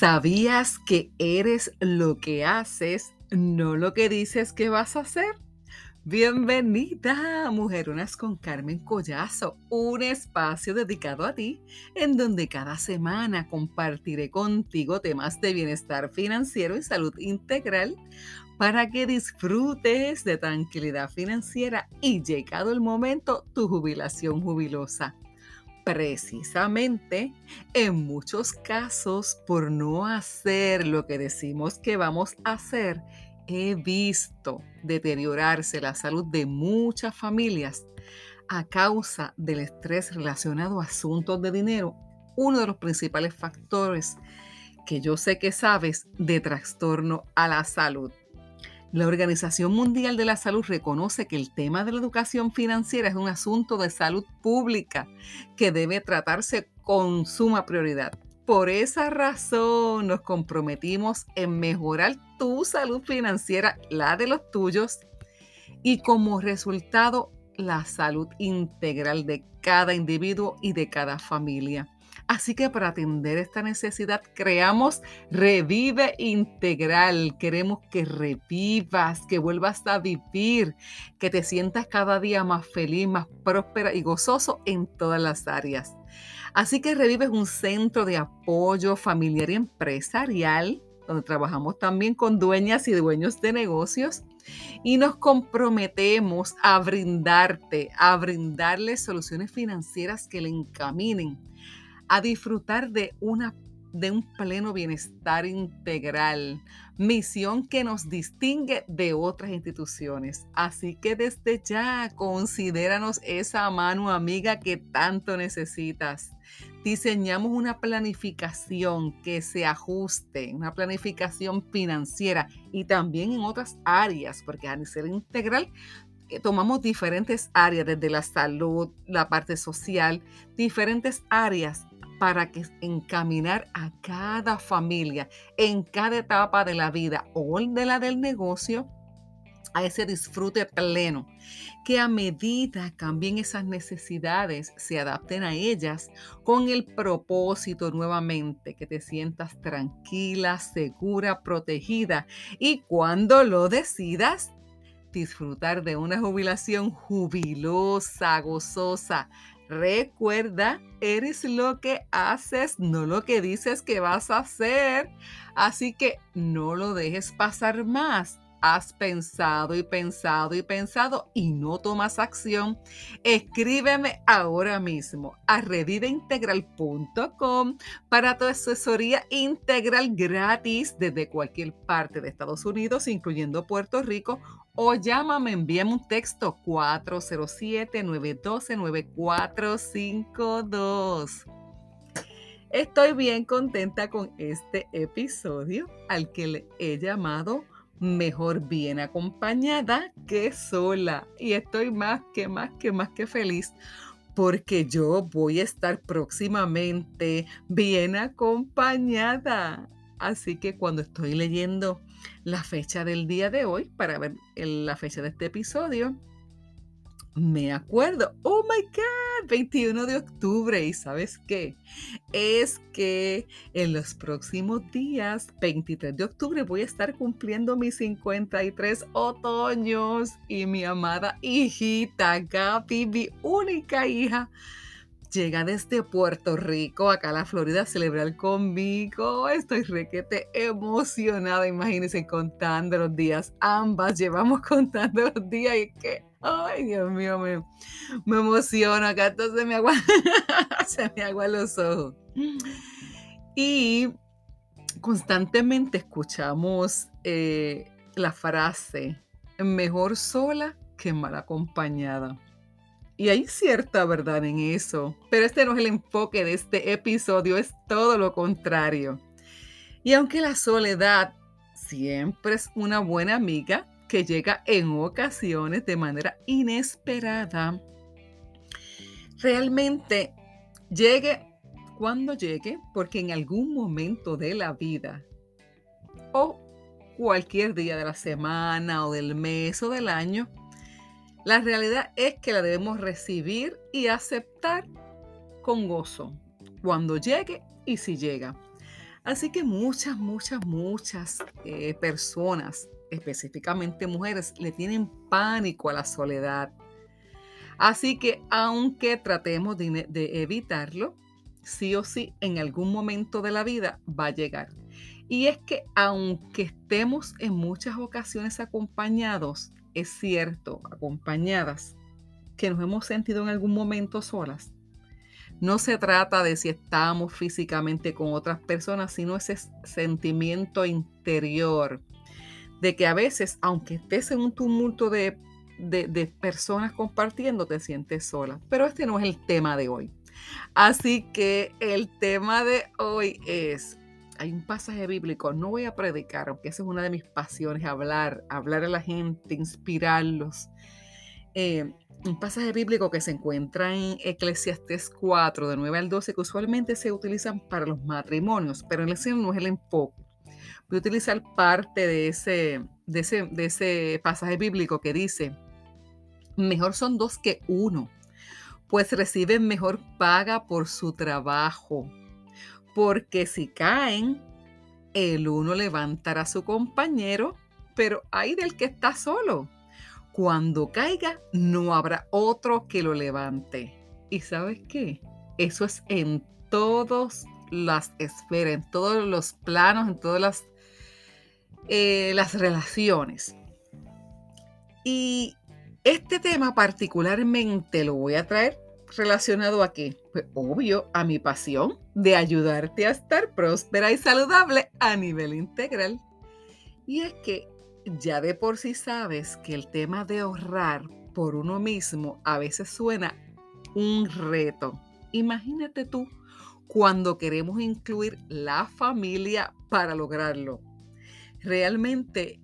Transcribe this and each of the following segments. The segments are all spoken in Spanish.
¿Sabías que eres lo que haces, no lo que dices que vas a hacer? Bienvenida, Mujerunas con Carmen Collazo, un espacio dedicado a ti, en donde cada semana compartiré contigo temas de bienestar financiero y salud integral para que disfrutes de tranquilidad financiera y llegado el momento, tu jubilación jubilosa. Precisamente, en muchos casos, por no hacer lo que decimos que vamos a hacer, he visto deteriorarse la salud de muchas familias a causa del estrés relacionado a asuntos de dinero, uno de los principales factores que yo sé que sabes de trastorno a la salud. La Organización Mundial de la Salud reconoce que el tema de la educación financiera es un asunto de salud pública que debe tratarse con suma prioridad. Por esa razón nos comprometimos en mejorar tu salud financiera, la de los tuyos, y como resultado la salud integral de cada individuo y de cada familia. Así que para atender esta necesidad creamos Revive Integral. Queremos que revivas, que vuelvas a vivir, que te sientas cada día más feliz, más próspera y gozoso en todas las áreas. Así que Revive es un centro de apoyo familiar y empresarial donde trabajamos también con dueñas y dueños de negocios y nos comprometemos a brindarte, a brindarles soluciones financieras que le encaminen a disfrutar de, una, de un pleno bienestar integral, misión que nos distingue de otras instituciones. Así que desde ya considéranos esa mano amiga que tanto necesitas. Diseñamos una planificación que se ajuste, una planificación financiera y también en otras áreas, porque al ser integral eh, tomamos diferentes áreas, desde la salud, la parte social, diferentes áreas para que encaminar a cada familia en cada etapa de la vida o de la del negocio a ese disfrute pleno, que a medida cambien esas necesidades, se adapten a ellas con el propósito nuevamente, que te sientas tranquila, segura, protegida y cuando lo decidas, disfrutar de una jubilación jubilosa, gozosa, Recuerda, eres lo que haces, no lo que dices que vas a hacer. Así que no lo dejes pasar más. Has pensado y pensado y pensado y no tomas acción. Escríbeme ahora mismo a reviveintegral.com para tu asesoría integral gratis desde cualquier parte de Estados Unidos, incluyendo Puerto Rico o llámame, envíame un texto 407-912-9452. Estoy bien contenta con este episodio al que le he llamado Mejor bien acompañada que sola. Y estoy más que más que más que feliz porque yo voy a estar próximamente bien acompañada. Así que cuando estoy leyendo la fecha del día de hoy para ver la fecha de este episodio. Me acuerdo, oh my God, 21 de octubre. ¿Y sabes qué? Es que en los próximos días, 23 de octubre, voy a estar cumpliendo mis 53 otoños y mi amada hijita Gaby, mi única hija, llega desde Puerto Rico acá a la Florida a celebrar conmigo. Estoy requete emocionada, imagínense contando los días. Ambas llevamos contando los días y que, ay Dios mío, me, me emociono. Acá entonces me agua, se me agua los ojos. Y constantemente escuchamos eh, la frase, mejor sola que mal acompañada. Y hay cierta verdad en eso, pero este no es el enfoque de este episodio, es todo lo contrario. Y aunque la soledad siempre es una buena amiga que llega en ocasiones de manera inesperada, realmente llegue cuando llegue, porque en algún momento de la vida o cualquier día de la semana o del mes o del año, la realidad es que la debemos recibir y aceptar con gozo, cuando llegue y si llega. Así que muchas, muchas, muchas eh, personas, específicamente mujeres, le tienen pánico a la soledad. Así que aunque tratemos de, de evitarlo, sí o sí en algún momento de la vida va a llegar. Y es que aunque estemos en muchas ocasiones acompañados, es cierto, acompañadas, que nos hemos sentido en algún momento solas. No se trata de si estamos físicamente con otras personas, sino ese sentimiento interior de que a veces, aunque estés en un tumulto de, de, personas compartiendo, te sientes sola. Pero este no es el tema de hoy. Así que el tema de hoy es hay un pasaje bíblico, no voy a predicar, aunque esa es una de mis pasiones, hablar, hablar a la gente, inspirarlos. Eh, un pasaje bíblico que se encuentra en Eclesiastes 4, de 9 al 12, que usualmente se utilizan para los matrimonios, pero en el cielo no es el enfoque. Voy a utilizar parte de ese, de ese, de ese pasaje bíblico que dice, mejor son dos que uno, pues reciben mejor paga por su trabajo porque si caen, el uno levantará a su compañero, pero hay del que está solo. Cuando caiga, no habrá otro que lo levante. ¿Y sabes qué? Eso es en todas las esferas, en todos los planos, en todas las, eh, las relaciones. Y este tema particularmente lo voy a traer relacionado a qué? Pues obvio, a mi pasión de ayudarte a estar próspera y saludable a nivel integral. Y es que ya de por sí sabes que el tema de ahorrar por uno mismo a veces suena un reto. Imagínate tú cuando queremos incluir la familia para lograrlo. Realmente,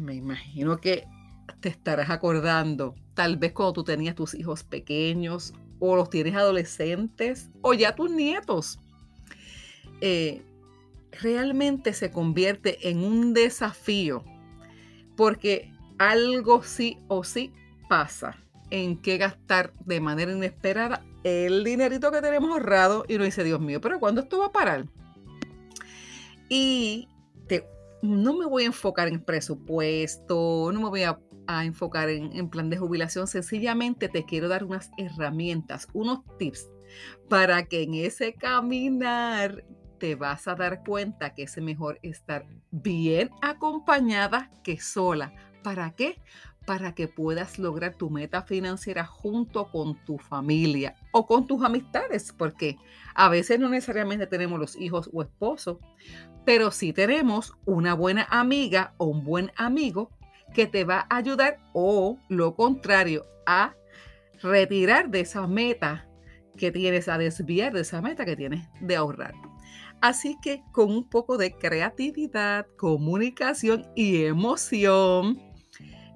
me imagino que te estarás acordando tal vez cuando tú tenías tus hijos pequeños o los tienes adolescentes o ya tus nietos. Eh, realmente se convierte en un desafío porque algo sí o sí pasa en que gastar de manera inesperada el dinerito que tenemos ahorrado y uno dice, Dios mío, pero ¿cuándo esto va a parar? Y no me voy a enfocar en presupuesto, no me voy a a enfocar en, plan de jubilación, sencillamente te quiero dar unas herramientas, unos tips para que en ese caminar te vas a dar cuenta que es mejor estar bien acompañada que sola. ¿Para qué? Para que puedas lograr tu meta financiera junto con tu familia o con tus amistades, porque a veces no necesariamente tenemos los hijos o esposos, pero sí tenemos una buena amiga o un buen amigo que te va a ayudar o lo contrario, a retirar de esa meta que tienes, a desviar de esa meta que tienes de ahorrar. Así que con un poco de creatividad, comunicación y emoción,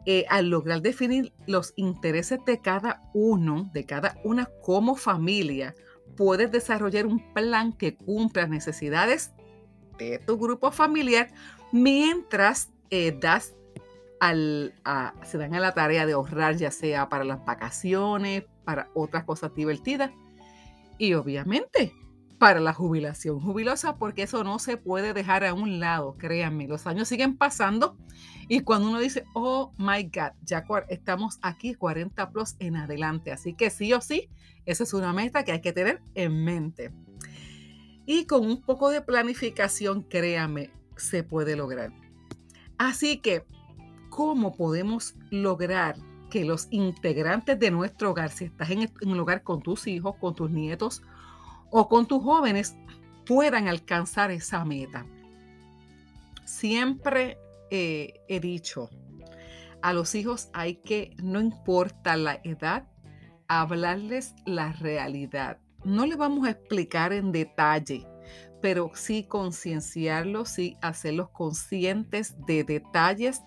eh, al lograr definir los intereses de cada uno, de cada una como familia, puedes desarrollar un plan que cumpla las necesidades de tu grupo familiar mientras eh, das se dan a la tarea de ahorrar ya sea para las vacaciones, para otras cosas divertidas y obviamente para la jubilación jubilosa, porque eso no se puede dejar a un lado, créanme, los años siguen pasando y cuando uno dice, oh my God, ya estamos aquí 40 plus en adelante, así que sí o sí, esa es una meta que hay que tener en mente. Y con un poco de planificación, créanme, se puede lograr. Así que cómo podemos lograr que los integrantes de nuestro hogar, si estás en, un hogar con tus hijos, con tus nietos o con tus jóvenes, puedan alcanzar esa meta. Siempre eh, he dicho, a los hijos hay que, no importa la edad, hablarles la realidad. No le vamos a explicar en detalle, pero sí concienciarlos, sí hacerlos conscientes de detalles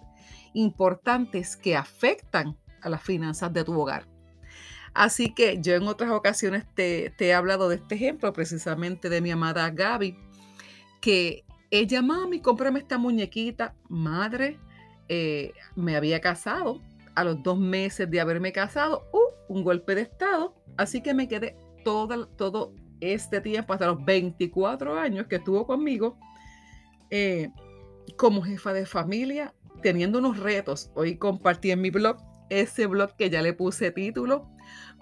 importantes que afectan a las finanzas de tu hogar. Así que yo en otras ocasiones te, he hablado de este ejemplo, precisamente de mi amada Gaby, que ella, mami, cómprame esta muñequita. Madre, eh, me había casado. A los dos meses de haberme casado, uh, un golpe de estado. Así que me quedé todo, este tiempo, hasta los 24 años que estuvo conmigo, eh, como jefa de familia, teniendo unos retos. Hoy compartí en mi blog ese blog que ya le puse título,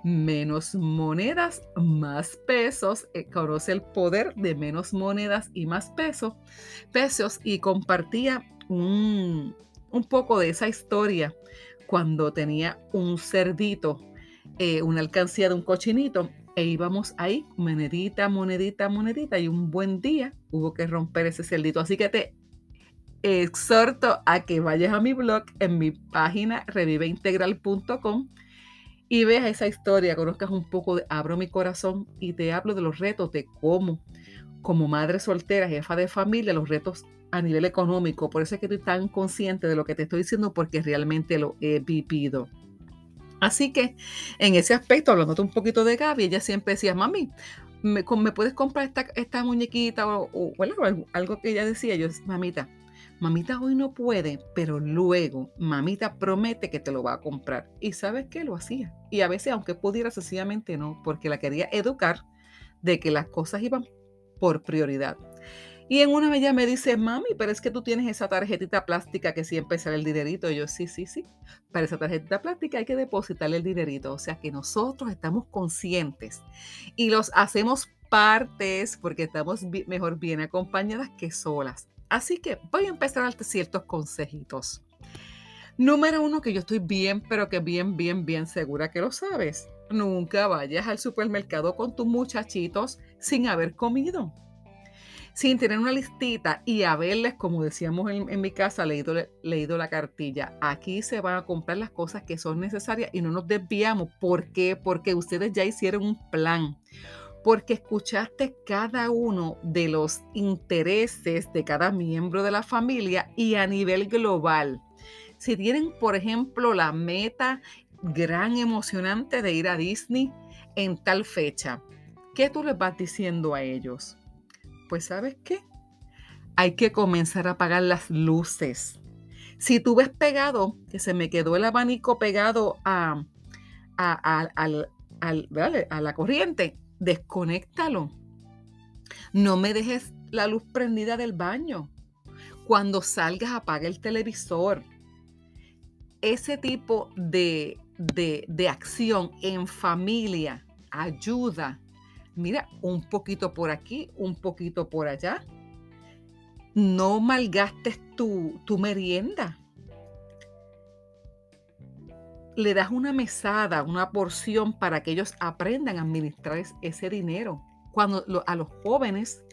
menos monedas, más pesos. Eh, conoce el poder de menos monedas y más pesos, pesos y compartía un, un poco de esa historia cuando tenía un cerdito, eh, una alcancía de un cochinito e íbamos ahí, monedita, monedita, monedita, y un buen día hubo que romper ese cerdito. Así que te exhorto a que vayas a mi blog en mi página reviveintegral.com y veas esa historia, conozcas un poco, de, abro mi corazón y te hablo de los retos de cómo, como madre soltera, jefa de familia, los retos a nivel económico. Por eso es que estoy tan consciente de lo que te estoy diciendo porque realmente lo he vivido. Así que en ese aspecto, hablando un poquito de Gaby, ella siempre decía, mami, ¿me, puedes comprar esta, muñequita o, algo, que ella decía? Yo, mamita, mamita hoy no puede, pero luego mamita promete que te lo va a comprar. Y sabes qué, lo hacía. Y a veces, aunque pudiera, sencillamente no, porque la quería educar de que las cosas iban por prioridad. Y en una ella me dice, mami, pero es que tú tienes esa tarjetita plástica que siempre sale el dinerito. Y yo, sí, sí, sí. Para esa tarjetita plástica hay que depositarle el dinerito. O sea que nosotros estamos conscientes y los hacemos partes porque estamos mejor bien acompañadas que solas. Así que voy a empezar a darte ciertos consejitos. Número uno, que yo estoy bien, pero que bien, bien, bien segura que lo sabes. Nunca vayas al supermercado con tus muchachitos sin haber comido sin tener una listita y haberles, como decíamos en, mi casa, leído, leído la cartilla. Aquí se van a comprar las cosas que son necesarias y no nos desviamos. ¿Por qué? Porque ustedes ya hicieron un plan porque escuchaste cada uno de los intereses de cada miembro de la familia y a nivel global. Si tienen, por ejemplo, la meta gran emocionante de ir a Disney en tal fecha, ¿qué tú les vas diciendo a ellos? pues ¿sabes qué? Hay que comenzar a apagar las luces. Si tú ves pegado, que se me quedó el abanico pegado a, a, la corriente, desconéctalo. No me dejes la luz prendida del baño. Cuando salgas, apaga el televisor. Ese tipo de, de, de acción en familia ayuda mira, un poquito por aquí, un poquito por allá. No malgastes tu, tu merienda. Le das una mesada, una porción para que ellos aprendan a administrar ese dinero. Cuando a los jóvenes,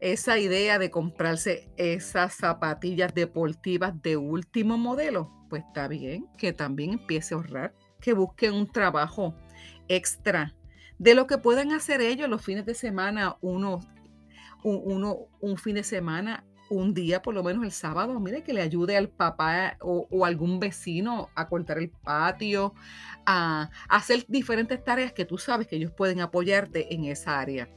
esa idea de comprarse esas zapatillas deportivas de último modelo, pues está bien que también empiece a ahorrar, que busque un trabajo extra de lo que puedan hacer ellos los fines de semana, uno, un fin de semana, un día, por lo menos el sábado, mire, que le ayude al papá o, algún vecino a cortar el patio, a, hacer diferentes tareas que tú sabes que ellos pueden apoyarte en esa área.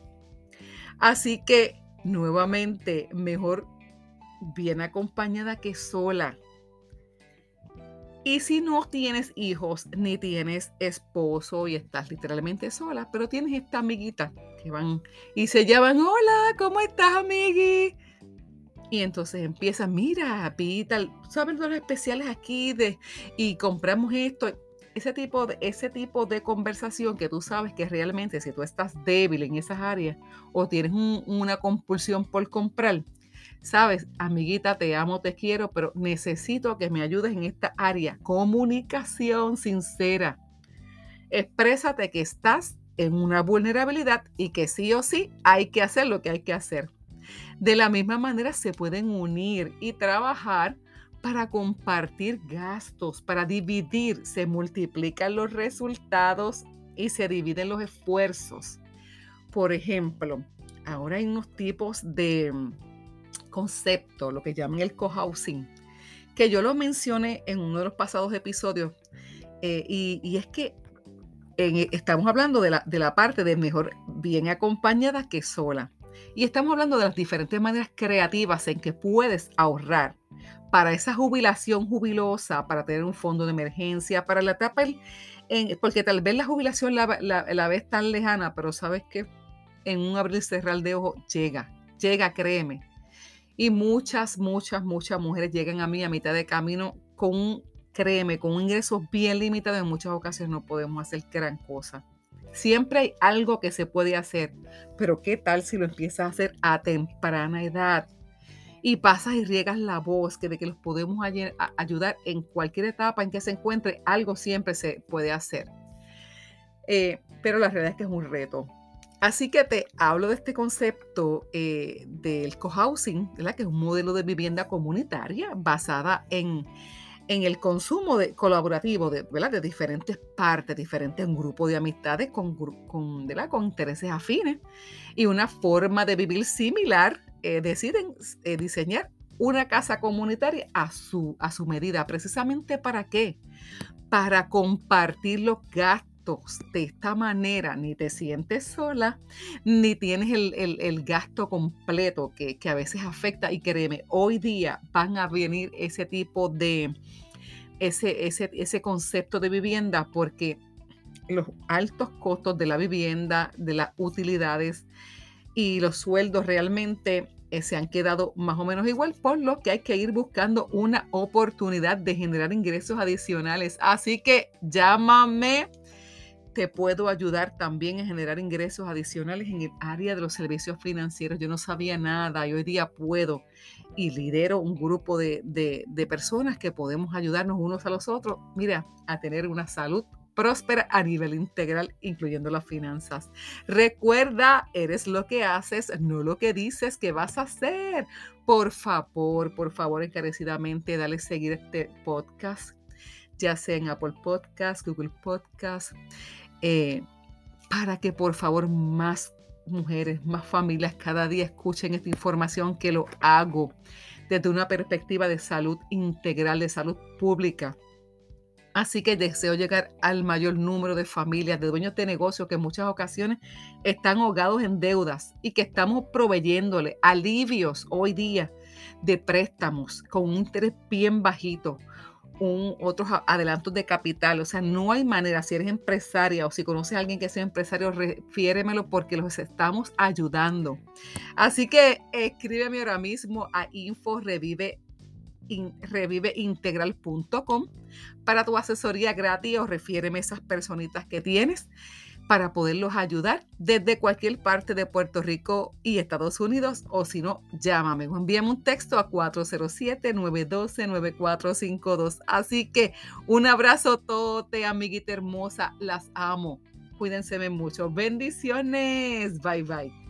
Así que, nuevamente, mejor bien acompañada que sola. Y si no tienes hijos ni tienes esposo y estás literalmente sola, pero tienes esta amiguita que van y se llaman, hola, ¿cómo estás, amigui? Y entonces empieza, mira, pita, ¿sabes los especiales aquí de y compramos esto? Ese tipo, de, ese tipo de conversación que tú sabes que realmente si tú estás débil en esas áreas o tienes una compulsión por comprar, sabes, amiguita, te amo, te quiero, pero necesito que me ayudes en esta área. Comunicación sincera. Exprésate que estás en una vulnerabilidad y que sí o sí hay que hacer lo que hay que hacer. De la misma manera se pueden unir y trabajar para compartir gastos, para dividir, se multiplican los resultados y se dividen los esfuerzos. Por ejemplo, ahora hay unos tipos de concepto, lo que llaman el cohousing, que yo lo mencioné en uno de los pasados episodios, eh, y, es que estamos hablando de la, de la parte de mejor bien acompañada que sola. Y estamos hablando de las diferentes maneras creativas en que puedes ahorrar para esa jubilación jubilosa, para tener un fondo de emergencia, para la etapa, porque tal vez la jubilación la, la, ves tan lejana, pero sabes que en un abrir y cerrar de ojo, llega, llega, créeme. Y muchas, muchas, muchas mujeres llegan a mí a mitad de camino con créeme, con un ingreso bien limitado. En muchas ocasiones no podemos hacer gran cosa. Siempre hay algo que se puede hacer, pero ¿qué tal si lo empiezas a hacer a temprana edad? Y pasas y riegas la voz que de que los podemos ayudar en cualquier etapa en que se encuentre, algo siempre se puede hacer. Eh, pero la realidad es que es un reto. Así que te hablo de este concepto eh, del cohousing, que es un modelo de vivienda comunitaria basada en, el consumo de, colaborativo de, de diferentes partes, diferentes grupos de amistades con intereses afines y una forma de vivir similar. Eh, deciden eh, diseñar una casa comunitaria a su, a su medida. ¿Precisamente para qué? Para compartir los gastos de esta manera ni te sientes sola, ni tienes el, gasto completo que, a veces afecta. Y créeme, hoy día van a venir ese tipo de, ese, ese, ese concepto de vivienda porque los altos costos de la vivienda, de las utilidades y los sueldos realmente eh, se han quedado más o menos igual, por lo que hay que ir buscando una oportunidad de generar ingresos adicionales. Así que llámame te puedo ayudar también a generar ingresos adicionales en el área de los servicios financieros. Yo no sabía nada y hoy día puedo y lidero un grupo de, personas que podemos ayudarnos unos a los otros, mira, a tener una salud próspera a nivel integral, incluyendo las finanzas. Recuerda, eres lo que haces, no lo que dices que vas a hacer. Por favor, por favor, encarecidamente, dale seguir este podcast, ya sea en Apple Podcast, Google Podcast, eh, para que por favor más mujeres, más familias cada día escuchen esta información que lo hago desde una perspectiva de salud integral, de salud pública. Así que deseo llegar al mayor número de familias, de dueños de negocios que en muchas ocasiones están ahogados en deudas y que estamos proveyéndole alivios hoy día de préstamos con un interés bien bajito, un, otros adelantos de capital. O sea, no hay manera, si eres empresaria o si conoces a alguien que sea empresario, refiéremelo porque los estamos ayudando. Así que escríbeme ahora mismo a info revive reviveintegral.com para tu asesoría gratis o refiéreme esas personitas que tienes para poderlos ayudar desde cualquier parte de Puerto Rico y Estados Unidos o si no, llámame o envíame un texto a 407-912-9452. Así que un abrazo tote, amiguita hermosa, las amo. Cuídense mucho. Bendiciones. Bye bye.